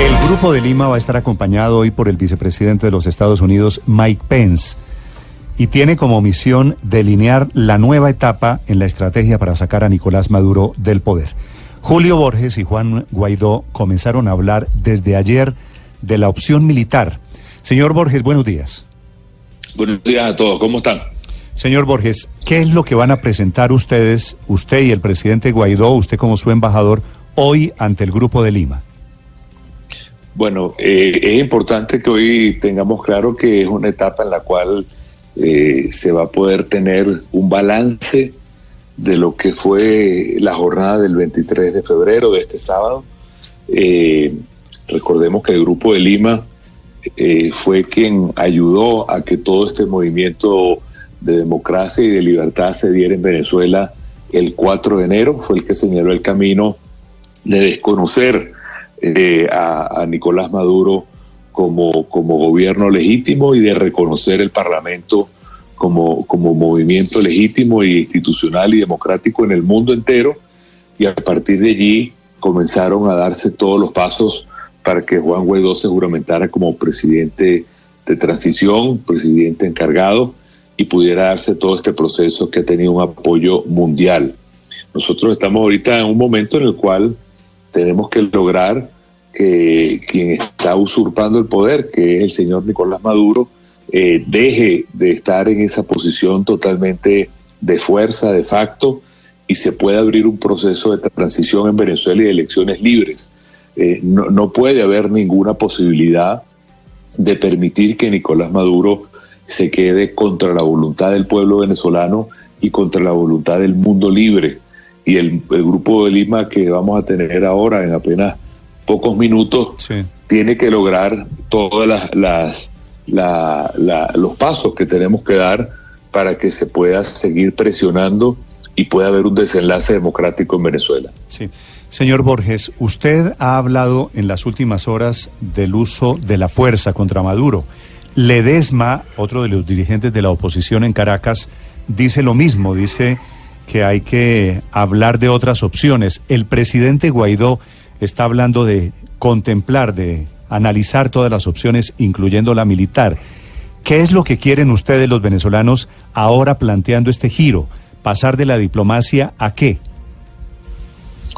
El Grupo de Lima va a estar acompañado hoy por el vicepresidente de los Estados Unidos, Mike Pence, y tiene como misión delinear la nueva etapa en la estrategia para sacar a Nicolás Maduro del poder. Julio Borges y Juan Guaidó comenzaron a hablar desde ayer de la opción militar. Señor Borges, buenos días. Buenos días a todos, ¿cómo están? Señor Borges, ¿qué es lo que van a presentar ustedes, usted y el presidente Guaidó, usted como su embajador, hoy ante el Grupo de Lima? Bueno, eh, es importante que hoy tengamos claro que es una etapa en la cual eh, se va a poder tener un balance de lo que fue la jornada del 23 de febrero de este sábado. Eh, recordemos que el Grupo de Lima fue quien ayudó a que todo este movimiento de democracia y de libertad se diera en Venezuela el 4 de enero, fue el que señaló el camino de desconocer eh, a, Nicolás Maduro como, como gobierno legítimo y de reconocer el Parlamento como, como movimiento legítimo e institucional y democrático en el mundo entero. Y a partir de allí comenzaron a darse todos los pasos para que Juan Guaidó se juramentara como presidente de transición, presidente encargado, y pudiera darse todo este proceso que ha tenido un apoyo mundial. Nosotros estamos ahorita en un momento en el cual tenemos que lograr que quien está usurpando el poder, que es el señor Nicolás Maduro, eh, deje de estar en esa posición totalmente de fuerza, de facto, y se pueda abrir un proceso de transición en Venezuela y de elecciones libres. Eh, no, no puede haber ninguna posibilidad de permitir que Nicolás Maduro se quede contra la voluntad del pueblo venezolano y contra la voluntad del mundo libre y el, grupo de Lima que vamos a tener ahora en apenas pocos minutos tiene que lograr todas las, las los pasos que tenemos que dar para que se pueda seguir presionando y pueda haber un desenlace democrático en Venezuela. Sí. Señor Borges, usted ha hablado en las últimas horas del uso de la fuerza contra Maduro. Ledesma, otro de los dirigentes de la oposición en Caracas, dice lo mismo, dice que hay que hablar de otras opciones. El presidente Guaidó está hablando de contemplar, de analizar todas las opciones, incluyendo la militar. ¿Qué es lo que quieren ustedes los venezolanos ahora planteando este giro? ¿Pasar de la diplomacia a qué?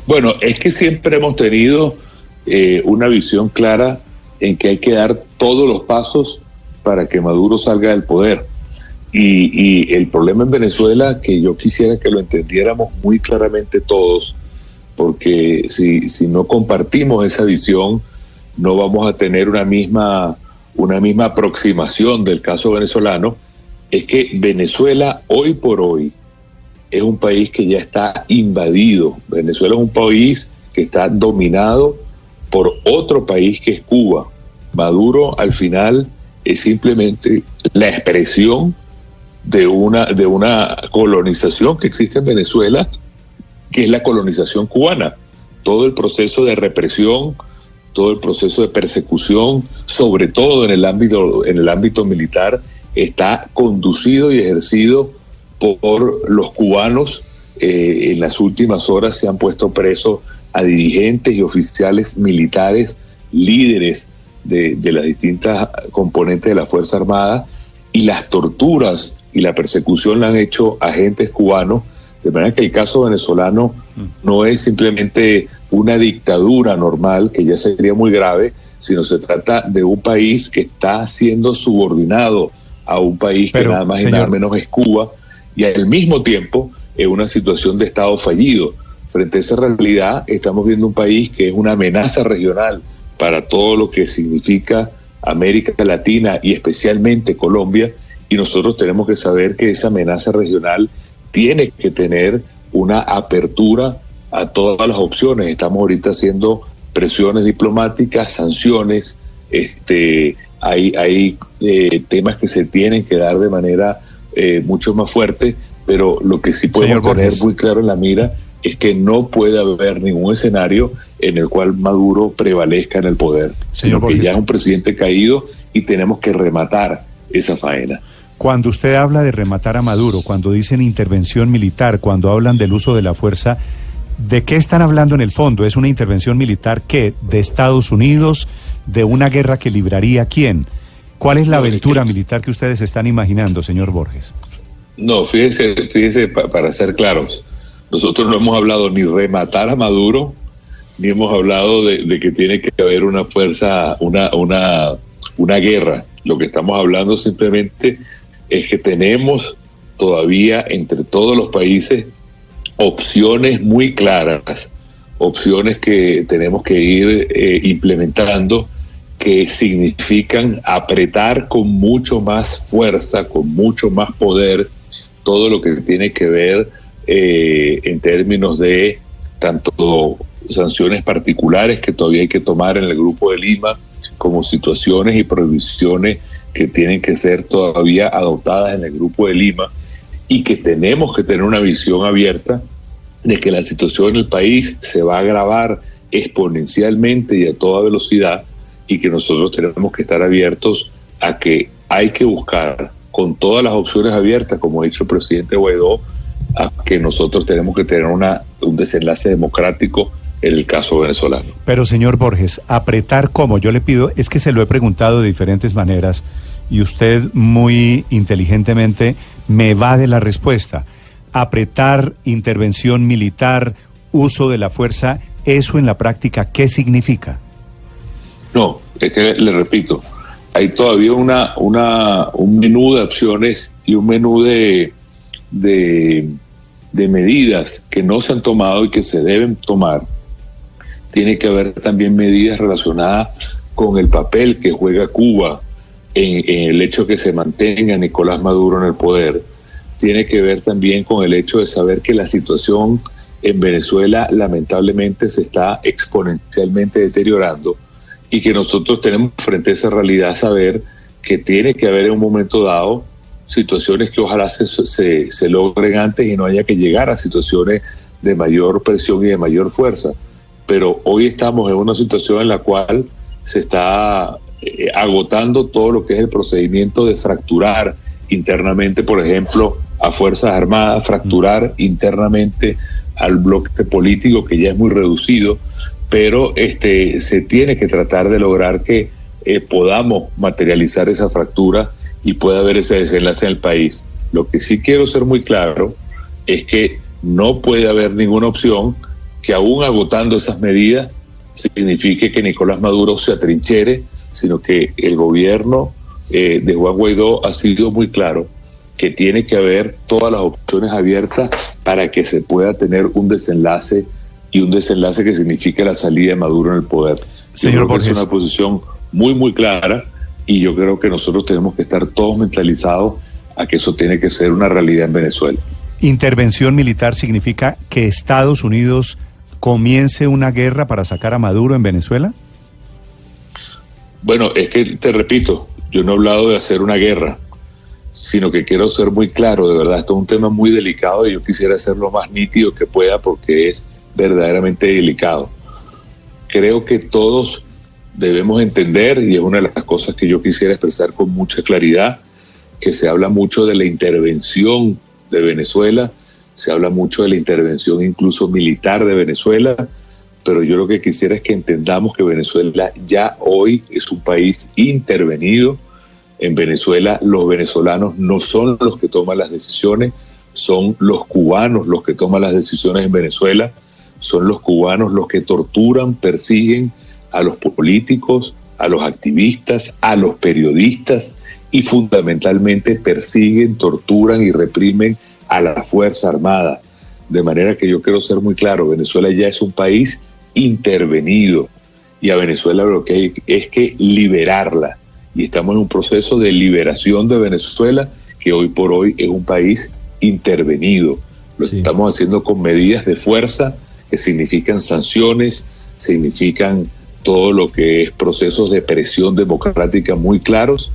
Bueno, es que siempre hemos tenido eh, una visión clara en que hay que dar todos los pasos para que Maduro salga del poder. Y, el problema en Venezuela, que yo quisiera que lo entendiéramos muy claramente todos, porque si, si no compartimos esa visión, no vamos a tener una misma, una misma aproximación del caso venezolano, es que Venezuela hoy por hoy es un país que ya está invadido. Venezuela es un país que está dominado por otro país que es Cuba. Maduro al final es simplemente la expresión de una, de una colonización que existe en Venezuela, que es la colonización cubana. Todo el proceso de represión, todo el proceso de persecución, sobre todo en el ámbito, en el ámbito militar, está conducido y ejercido por los cubanos. Eh, en las últimas horas se han puesto presos a dirigentes y oficiales militares, líderes de, de las distintas componentes de la Fuerza Armada, y las torturas y la persecución la han hecho agentes cubanos, de manera que el caso venezolano no es simplemente una dictadura normal, que ya sería muy grave, sino se trata de un país que está siendo subordinado a un país que nada más y nada menos es Cuba, y al mismo tiempo es una situación de Estado fallido. Frente a esa realidad, estamos viendo un país que es una amenaza regional para todo lo que significa América Latina y especialmente Colombia, y nosotros tenemos que saber que esa amenaza regional tiene que tener una apertura a todas las opciones. Estamos ahorita haciendo presiones diplomáticas, sanciones, este, hay, hay eh, temas que se tienen que dar de manera eh, mucho más fuerte, pero lo que sí podemos tener muy claro en la mira es que no puede haber ningún escenario en el cual Maduro prevalezca en el poder, sino que ya es un presidente caído y tenemos que rematar esa faena. Cuando usted habla de rematar a Maduro, cuando dicen intervención militar, cuando hablan del uso de la fuerza, ¿de qué están hablando en el fondo? ¿Es una intervención militar que de Estados Unidos, de una guerra que libraría quién? ¿Cuál es la aventura militar que ustedes están imaginando, señor Borges? No, fíjese, fíjese para ser claros, nosotros no hemos hablado ni rematar a Maduro, ni hemos hablado de, que tiene que haber una fuerza, una, una, una guerra. Lo que estamos hablando simplemente es que tenemos todavía entre todos los países opciones muy claras, opciones que tenemos que ir eh, implementando que significan apretar con mucho más fuerza, con mucho más poder, todo lo que tiene que ver eh, en términos de tanto sanciones particulares que todavía hay que tomar en el Grupo de Lima, como situaciones y prohibiciones que tienen que ser todavía adoptadas en el Grupo de Lima y que tenemos que tener una visión abierta de que la situación en el país se va a agravar exponencialmente y a toda velocidad y que nosotros tenemos que estar abiertos a que hay que buscar con todas las opciones abiertas, como ha dicho el presidente Guaidó, a que nosotros tenemos que tener una, un desenlace democrático en el caso venezolano. Pero señor Borges, apretar como yo le pido, es que se lo he preguntado de diferentes maneras y usted muy inteligentemente me va de la respuesta. Apretar, intervención militar, uso de la fuerza, ¿eso en la práctica qué significa? No, es que le repito, hay todavía una, una, un menú de opciones y un menú de, de, de medidas que no se han tomado y que se deben tomar tiene que haber también medidas relacionadas con el papel que juega Cuba en, el hecho que se mantenga Nicolás Maduro en el poder. Tiene que ver también con el hecho de saber que la situación en Venezuela lamentablemente se está exponencialmente deteriorando y que nosotros tenemos frente a esa realidad saber que tiene que haber en un momento dado situaciones que ojalá se, se, se logren antes y no haya que llegar a situaciones de mayor presión y de mayor fuerza. Pero hoy estamos en una situación en la cual se está eh, agotando todo lo que es el procedimiento de fracturar internamente, por ejemplo, a Fuerzas Armadas, fracturar internamente al bloque político que ya es muy reducido, pero este, se tiene que tratar de lograr que eh, podamos materializar esa fractura y pueda haber ese desenlace en el país. Lo que sí quiero ser muy claro es que no puede haber ninguna opción que aún agotando esas medidas signifique que Nicolás Maduro se atrinchere, sino que el gobierno eh, de Juan Guaidó ha sido muy claro que tiene que haber todas las opciones abiertas para que se pueda tener un desenlace y un desenlace que signifique la salida de Maduro en el poder. Señor es una posición muy, muy clara y yo creo que nosotros tenemos que estar todos mentalizados a que eso tiene que ser una realidad en Venezuela. Intervención militar significa que Estados Unidos comience una guerra para sacar a Maduro en Venezuela? Bueno, es que te repito, yo no he hablado de hacer una guerra, sino que quiero ser muy claro, de verdad, esto es un tema muy delicado y yo quisiera ser lo más nítido que pueda porque es verdaderamente delicado. Creo que todos debemos entender, y es una de las cosas que yo quisiera expresar con mucha claridad, que se habla mucho de la intervención de Venezuela se habla mucho de la intervención incluso militar de Venezuela, pero yo lo que quisiera es que entendamos que Venezuela ya hoy es un país intervenido. En Venezuela los venezolanos no son los que toman las decisiones, son los cubanos los que toman las decisiones en Venezuela, son los cubanos los que torturan, persiguen a los políticos, a los activistas, a los periodistas y fundamentalmente persiguen, torturan y reprimen a la Fuerza Armada. De manera que yo quiero ser muy claro, Venezuela ya es un país intervenido y a Venezuela lo que hay es que liberarla. Y estamos en un proceso de liberación de Venezuela que hoy por hoy es un país intervenido. Lo estamos haciendo con medidas de fuerza que significan sanciones, significan todo lo que es procesos de presión democrática muy claros,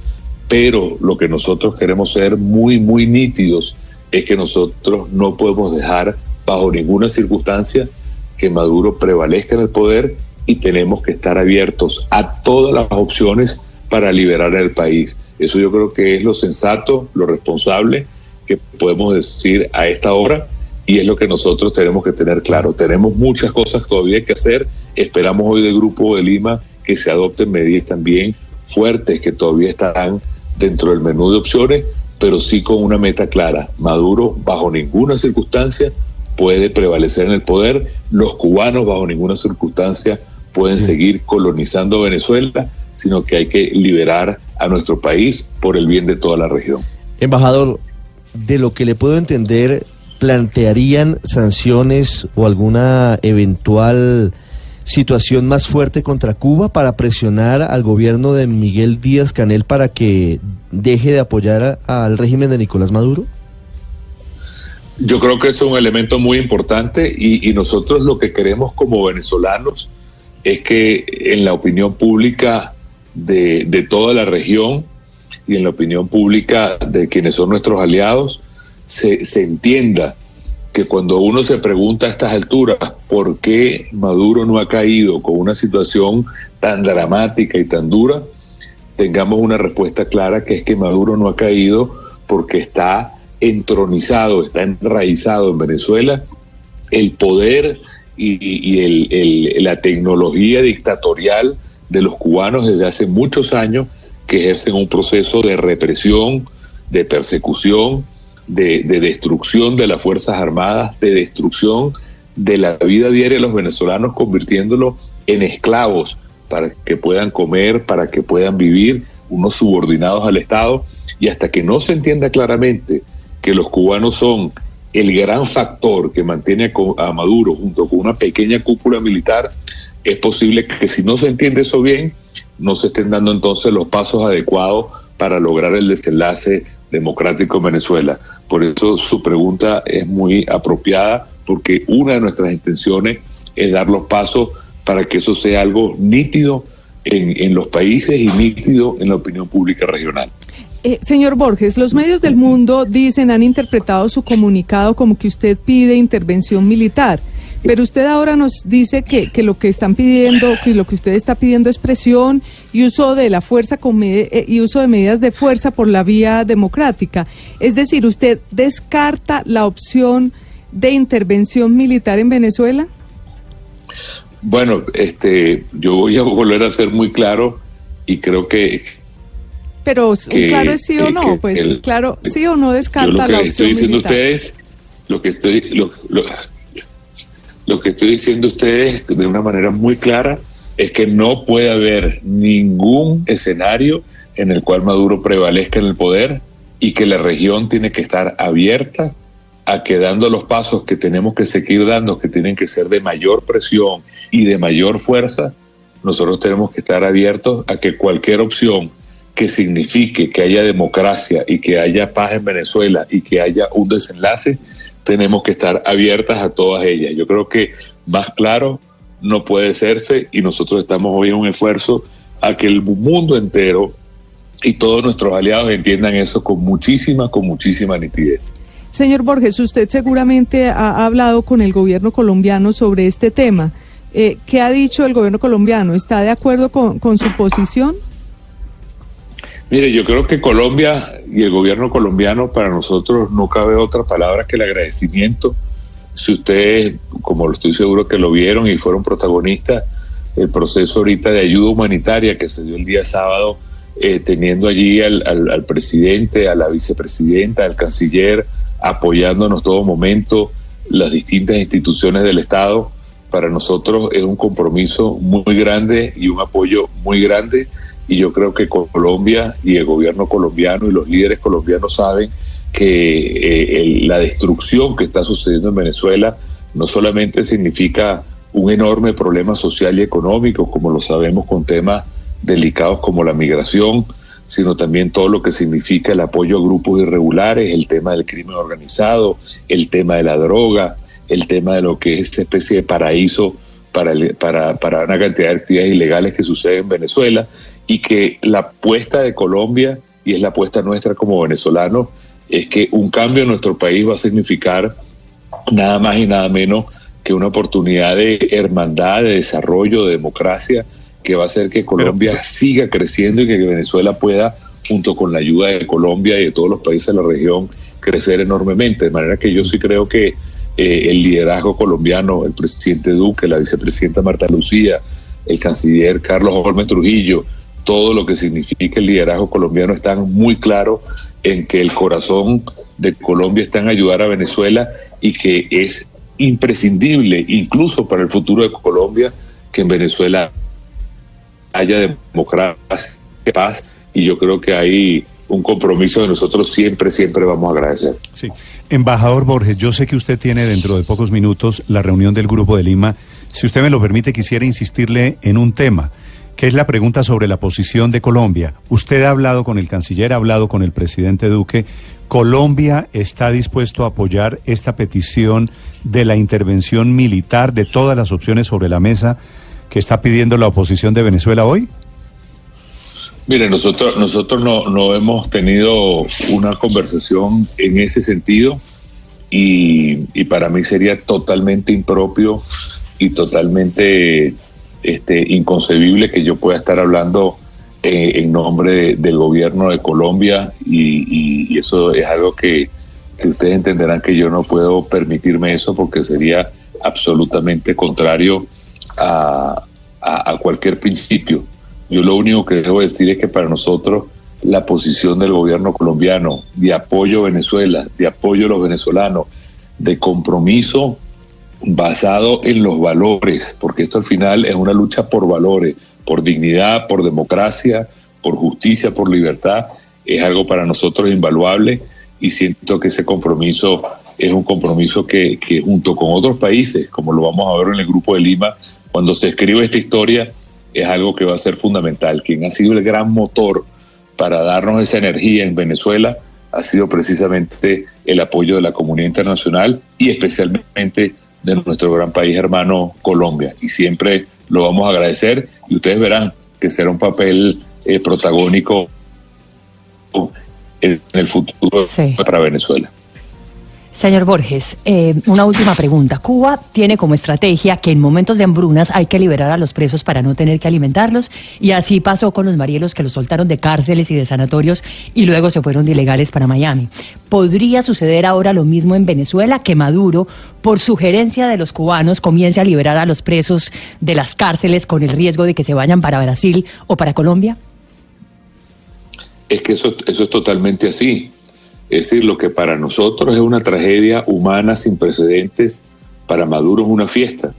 pero lo que nosotros queremos ser muy, muy nítidos es que nosotros no podemos dejar bajo ninguna circunstancia que Maduro prevalezca en el poder y tenemos que estar abiertos a todas las opciones para liberar el país. Eso yo creo que es lo sensato, lo responsable que podemos decir a esta hora y es lo que nosotros tenemos que tener claro. Tenemos muchas cosas todavía que hacer. Esperamos hoy del Grupo de Lima que se adopten medidas también fuertes que todavía estarán dentro del menú de opciones, pero sí con una meta clara. Maduro bajo ninguna circunstancia puede prevalecer en el poder, los cubanos bajo ninguna circunstancia pueden seguir colonizando Venezuela, sino que hay que liberar a nuestro país por el bien de toda la región. Embajador, de lo que le puedo entender, ¿plantearían sanciones o alguna eventual situación más fuerte contra Cuba para presionar al gobierno de Miguel Díaz Canel para que deje de apoyar al régimen de Nicolás Maduro? Yo creo que es un elemento muy importante y, y, nosotros lo que queremos como venezolanos es que en la opinión pública de, de toda la región y en la opinión pública de quienes son nuestros aliados se, se entienda que cuando uno se pregunta a estas alturas por qué Maduro no ha caído con una situación tan dramática y tan dura, tengamos una respuesta clara que es que Maduro no ha caído porque está entronizado, está enraizado en Venezuela. El poder y, el, la tecnología dictatorial de los cubanos desde hace muchos años que ejercen un proceso de represión, de persecución, de, de, destrucción de las Fuerzas Armadas, de destrucción de la vida diaria de los venezolanos, convirtiéndolo en esclavos para que puedan comer, para que puedan vivir, unos subordinados al Estado, y hasta que no se entienda claramente que los cubanos son el gran factor que mantiene a Maduro junto con una pequeña cúpula militar, es posible que si no se entiende eso bien, no se estén dando entonces los pasos adecuados para lograr el desenlace democrático en Venezuela. Por eso su pregunta es muy apropiada, porque una de nuestras intenciones es dar los pasos para que eso sea algo nítido en, en los países y nítido en la opinión pública regional. Eh, señor Borges, los medios del mundo dicen, han interpretado su comunicado como que usted pide intervención militar, pero usted ahora nos dice que, que lo que están pidiendo, que lo que usted está pidiendo es presión y uso de la fuerza con eh, y uso de medidas de fuerza por la vía democrática. Es decir, ¿usted descarta la opción de intervención militar en Venezuela? Bueno, este, yo voy a volver a ser muy claro y creo que pero claro es sí o no, pues claro, sí o no descarta lo que la estoy diciendo ustedes, lo que estoy, lo, lo, que estoy diciendo ustedes de una manera muy clara es que no puede haber ningún escenario en el cual Maduro prevalezca en el poder y que la región tiene que estar abierta a que dando los pasos que tenemos que seguir dando, que tienen que ser de mayor presión y de mayor fuerza, nosotros tenemos que estar abiertos a que cualquier opción que signifique que haya democracia y que haya paz en Venezuela y que haya un desenlace, tenemos que estar abiertas a todas ellas. Yo creo que más claro no puede serse y nosotros estamos hoy en un esfuerzo a que el mundo entero y todos nuestros aliados entiendan eso con muchísima, con muchísima nitidez. Señor Borges, usted seguramente ha hablado con el gobierno colombiano sobre este tema. Eh, ¿Qué ha dicho el gobierno colombiano? ¿Está de acuerdo con, con su posición? Mire, yo creo que Colombia y el gobierno colombiano, para nosotros no cabe otra palabra que el agradecimiento. Si ustedes, como estoy seguro que lo vieron y fueron protagonistas, el proceso ahorita de ayuda humanitaria que se dio el día sábado, eh, teniendo allí al, al, presidente, a la vicepresidenta, al canciller, apoyándonos todo momento, las distintas instituciones del Estado, para nosotros es un compromiso muy grande y un apoyo muy grande y yo creo que Colombia y el gobierno colombiano y los líderes colombianos saben que eh, la destrucción que está sucediendo en Venezuela no solamente significa un enorme problema social y económico, como lo sabemos con temas delicados como la migración, sino también todo lo que significa el apoyo a grupos irregulares, el tema del crimen organizado, el tema de la droga, el tema de lo que es esta especie de paraíso para, para, para una cantidad de actividades ilegales que suceden en Venezuela y que la apuesta de Colombia, y es la apuesta nuestra como venezolanos, es que un cambio en nuestro país va a significar nada más y nada menos que una oportunidad de hermandad, de desarrollo, de democracia, que va a hacer que Colombia siga creciendo y que Venezuela pueda, junto con la ayuda de Colombia y de todos los países de la región, crecer enormemente. De manera que yo sí creo que eh, el liderazgo colombiano, el presidente Duque, la vicepresidenta Marta Lucía, el canciller Carlos Holmes Trujillo, todo lo que significa el liderazgo colombiano están muy claros en que el corazón de Colombia está en ayudar a Venezuela y que es imprescindible, incluso para el futuro de Colombia, que en Venezuela haya democracia, paz, y yo creo que hay un compromiso que nosotros siempre, siempre vamos a agradecer. Sí. Embajador Borges, yo sé que usted tiene dentro de pocos minutos la reunión del Grupo de Lima. Si usted me lo permite, quisiera insistirle en un tema, que es la pregunta sobre la posición de Colombia. Usted ha hablado con el canciller, ha hablado con el presidente Duque. ¿Colombia está dispuesto a apoyar esta petición de la intervención militar de todas las opciones sobre la mesa que está pidiendo la oposición de Venezuela hoy? Mire, nosotros, nosotros no, no hemos tenido una conversación en ese sentido y, y, para mí sería totalmente impropio y totalmente este, inconcebible que yo pueda estar hablando eh, en nombre del gobierno de Colombia y, y, eso es algo que, que ustedes entenderán que yo no puedo permitirme eso porque sería absolutamente contrario a, a cualquier principio yo lo único que debo decir es que para nosotros la posición del gobierno colombiano de apoyo a Venezuela, de apoyo a los venezolanos, de compromiso basado en los valores, porque esto al final es una lucha por valores, por dignidad, por democracia, por justicia, por libertad, es algo para nosotros invaluable y siento que ese compromiso es un compromiso que, que junto con otros países, como lo vamos a ver en el Grupo de Lima, cuando se escribe esta historia, es algo que va a ser fundamental. Quien ha sido el gran motor para darnos esa energía en Venezuela ha sido precisamente el apoyo de la comunidad internacional y especialmente de nuestro gran país hermano Colombia. Y siempre lo vamos a agradecer y ustedes verán que será un papel eh, protagónico en el futuro sí. para Venezuela. Señor Borges, eh, una última pregunta. Cuba tiene como estrategia que en momentos de hambrunas hay que liberar a los presos para no tener que alimentarlos y así pasó con los marielos que los soltaron de cárceles y de sanatorios y luego se fueron de ilegales para Miami. ¿Podría suceder ahora lo mismo en Venezuela que Maduro, por sugerencia de los cubanos, comience a liberar a los presos de las cárceles con el riesgo de que se vayan para Brasil o para Colombia? Es que eso, eso es totalmente así. Es decir, lo que para nosotros es una tragedia humana sin precedentes, para Maduro es una fiesta.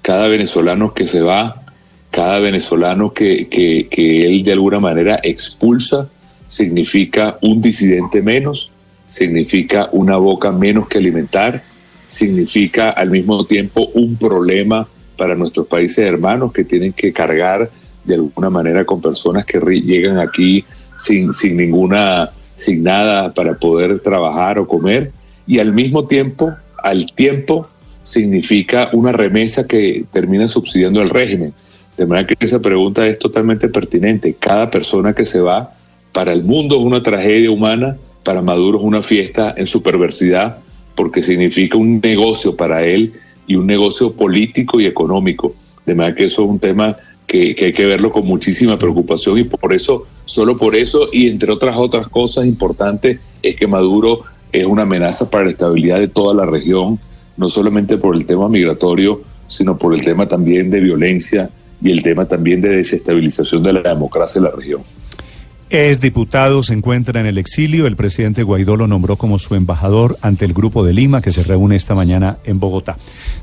Cada venezolano que se va, cada venezolano que, que, que él de alguna manera expulsa, significa un disidente menos, significa una boca menos que alimentar, significa al mismo tiempo un problema para nuestros países hermanos que tienen que cargar de alguna manera con personas que llegan aquí sin, sin ninguna sin nada para poder trabajar o comer y al mismo tiempo, al tiempo, significa una remesa que termina subsidiando el régimen. De manera que esa pregunta es totalmente pertinente. Cada persona que se va, para el mundo es una tragedia humana, para Maduro es una fiesta en su perversidad, porque significa un negocio para él y un negocio político y económico. De manera que eso es un tema que, hay que verlo con muchísima preocupación y por eso, solo por eso y entre otras otras cosas importantes es que Maduro es una amenaza para la estabilidad de toda la región, no solamente por el tema migratorio, sino por el tema también de violencia y el tema también de desestabilización de la democracia en la región. Es diputado, se encuentra en el exilio. El presidente Guaidó lo nombró como su embajador ante el Grupo de Lima, que se reúne esta mañana en Bogotá.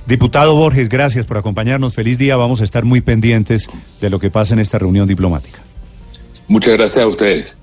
Diputado Borges, gracias por acompañarnos. Feliz día. Vamos a estar muy pendientes de lo que pasa en esta reunión diplomática. Muchas gracias a ustedes.